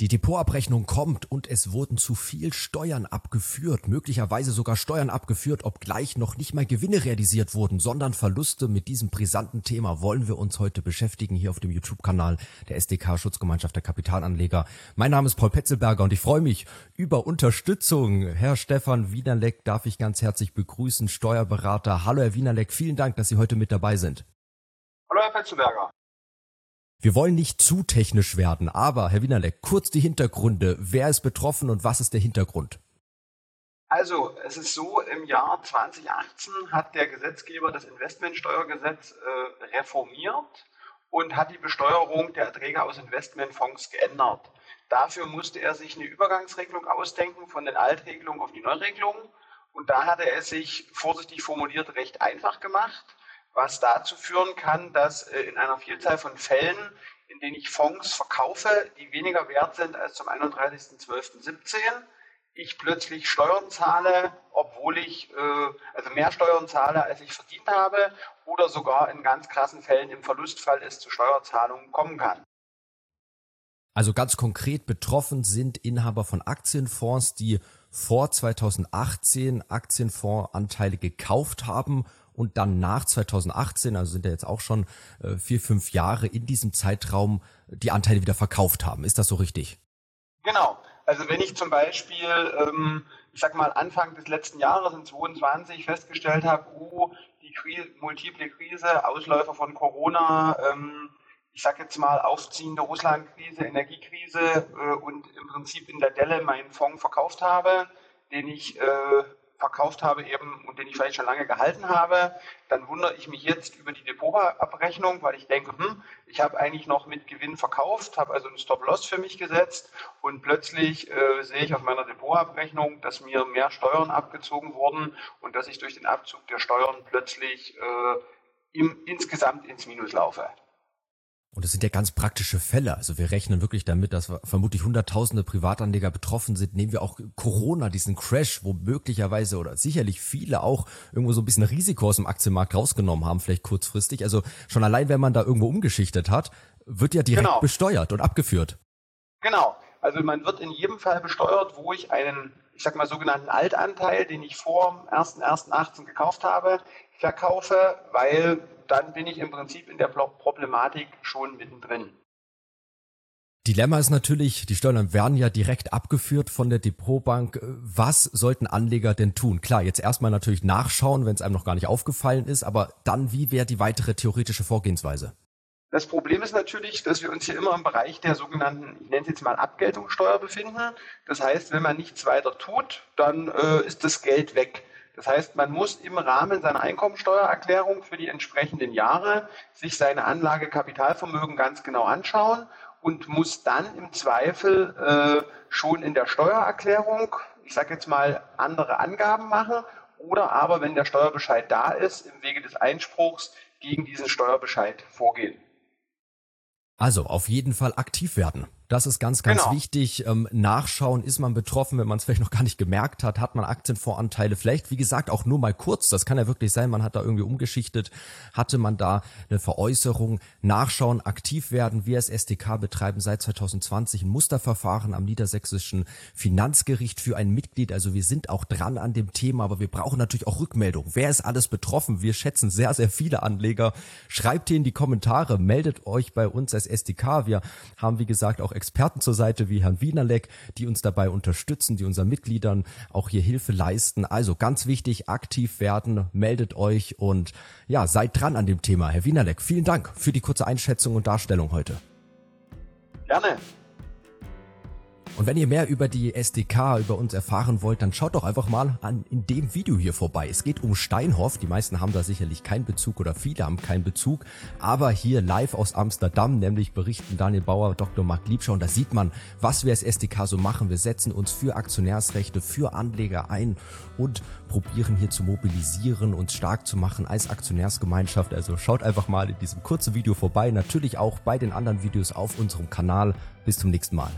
Die Depotabrechnung kommt und es wurden zu viel Steuern abgeführt, möglicherweise sogar Steuern abgeführt, obgleich noch nicht mal Gewinne realisiert wurden, sondern Verluste. Mit diesem brisanten Thema wollen wir uns heute beschäftigen hier auf dem YouTube-Kanal der SDK Schutzgemeinschaft der Kapitalanleger. Mein Name ist Paul Petzelberger und ich freue mich über Unterstützung. Herr Stefan Wienerleck darf ich ganz herzlich begrüßen, Steuerberater. Hallo Herr Wienerleck, vielen Dank, dass Sie heute mit dabei sind. Hallo Herr Petzelberger. Wir wollen nicht zu technisch werden, aber Herr Wienerleck, kurz die Hintergründe. Wer ist betroffen und was ist der Hintergrund? Also, es ist so, im Jahr 2018 hat der Gesetzgeber das Investmentsteuergesetz äh, reformiert und hat die Besteuerung der Erträge aus Investmentfonds geändert. Dafür musste er sich eine Übergangsregelung ausdenken von den Altregelungen auf die Neuregelungen. Und da hat er es sich vorsichtig formuliert recht einfach gemacht was dazu führen kann, dass äh, in einer Vielzahl von Fällen, in denen ich Fonds verkaufe, die weniger wert sind als zum 31.12.17, ich plötzlich Steuern zahle, obwohl ich äh, also mehr Steuern zahle, als ich verdient habe, oder sogar in ganz krassen Fällen im Verlustfall es zu Steuerzahlungen kommen kann. Also ganz konkret betroffen sind Inhaber von Aktienfonds, die vor 2018 Aktienfondsanteile gekauft haben und dann nach 2018, also sind ja jetzt auch schon äh, vier, fünf Jahre in diesem Zeitraum die Anteile wieder verkauft haben. Ist das so richtig? Genau. Also wenn ich zum Beispiel, ähm, ich sag mal, Anfang des letzten Jahres in 2022 festgestellt habe, oh, die Krise, multiple Krise, Ausläufer von Corona, ähm, ich sag jetzt mal, aufziehende Russland-Krise, Energiekrise äh, und im Prinzip in der Delle meinen Fonds verkauft habe, den ich äh, verkauft habe eben und den ich vielleicht schon lange gehalten habe, dann wundere ich mich jetzt über die Depotabrechnung, weil ich denke, hm, ich habe eigentlich noch mit Gewinn verkauft, habe also einen Stop-Loss für mich gesetzt und plötzlich äh, sehe ich auf meiner Depotabrechnung, dass mir mehr Steuern abgezogen wurden und dass ich durch den Abzug der Steuern plötzlich äh, im, insgesamt ins Minus laufe. Und es sind ja ganz praktische Fälle. Also wir rechnen wirklich damit, dass vermutlich hunderttausende Privatanleger betroffen sind. Nehmen wir auch Corona, diesen Crash, wo möglicherweise oder sicherlich viele auch irgendwo so ein bisschen Risiko aus dem Aktienmarkt rausgenommen haben, vielleicht kurzfristig. Also schon allein, wenn man da irgendwo umgeschichtet hat, wird ja direkt genau. besteuert und abgeführt. Genau. Also man wird in jedem Fall besteuert, wo ich einen, ich sag mal, sogenannten Altanteil, den ich vor 1.1.18 gekauft habe, verkaufe, weil dann bin ich im Prinzip in der Problematik schon mittendrin. Dilemma ist natürlich, die Steuern werden ja direkt abgeführt von der Depotbank. Was sollten Anleger denn tun? Klar, jetzt erstmal natürlich nachschauen, wenn es einem noch gar nicht aufgefallen ist, aber dann, wie wäre die weitere theoretische Vorgehensweise? Das Problem ist natürlich, dass wir uns hier immer im Bereich der sogenannten, ich nenne es jetzt mal Abgeltungssteuer befinden. Das heißt, wenn man nichts weiter tut, dann äh, ist das Geld weg. Das heißt, man muss im Rahmen seiner Einkommensteuererklärung für die entsprechenden Jahre sich seine Anlagekapitalvermögen ganz genau anschauen und muss dann im Zweifel äh, schon in der Steuererklärung, ich sage jetzt mal, andere Angaben machen oder aber, wenn der Steuerbescheid da ist, im Wege des Einspruchs gegen diesen Steuerbescheid vorgehen. Also auf jeden Fall aktiv werden. Das ist ganz, ganz genau. wichtig. Ähm, nachschauen, ist man betroffen, wenn man es vielleicht noch gar nicht gemerkt hat, hat man Aktienvoranteile, vielleicht, wie gesagt, auch nur mal kurz. Das kann ja wirklich sein, man hat da irgendwie umgeschichtet, hatte man da eine Veräußerung. Nachschauen, aktiv werden. Wir als SDK betreiben seit 2020 ein Musterverfahren am Niedersächsischen Finanzgericht für ein Mitglied. Also wir sind auch dran an dem Thema, aber wir brauchen natürlich auch Rückmeldung. Wer ist alles betroffen? Wir schätzen sehr, sehr viele Anleger. Schreibt hier in die Kommentare, meldet euch bei uns als SDK. Wir haben, wie gesagt, auch Experten zur Seite wie Herrn Wienerleck, die uns dabei unterstützen, die unseren Mitgliedern auch hier Hilfe leisten. Also ganz wichtig, aktiv werden, meldet euch und ja, seid dran an dem Thema. Herr Wienerleck, vielen Dank für die kurze Einschätzung und Darstellung heute. Gerne. Und wenn ihr mehr über die SDK, über uns erfahren wollt, dann schaut doch einfach mal an in dem Video hier vorbei. Es geht um Steinhoff. Die meisten haben da sicherlich keinen Bezug oder viele haben keinen Bezug. Aber hier live aus Amsterdam, nämlich berichten Daniel Bauer, Dr. Marc Liebschau. Und da sieht man, was wir als SDK so machen. Wir setzen uns für Aktionärsrechte, für Anleger ein und probieren hier zu mobilisieren, uns stark zu machen als Aktionärsgemeinschaft. Also schaut einfach mal in diesem kurzen Video vorbei. Natürlich auch bei den anderen Videos auf unserem Kanal. Bis zum nächsten Mal.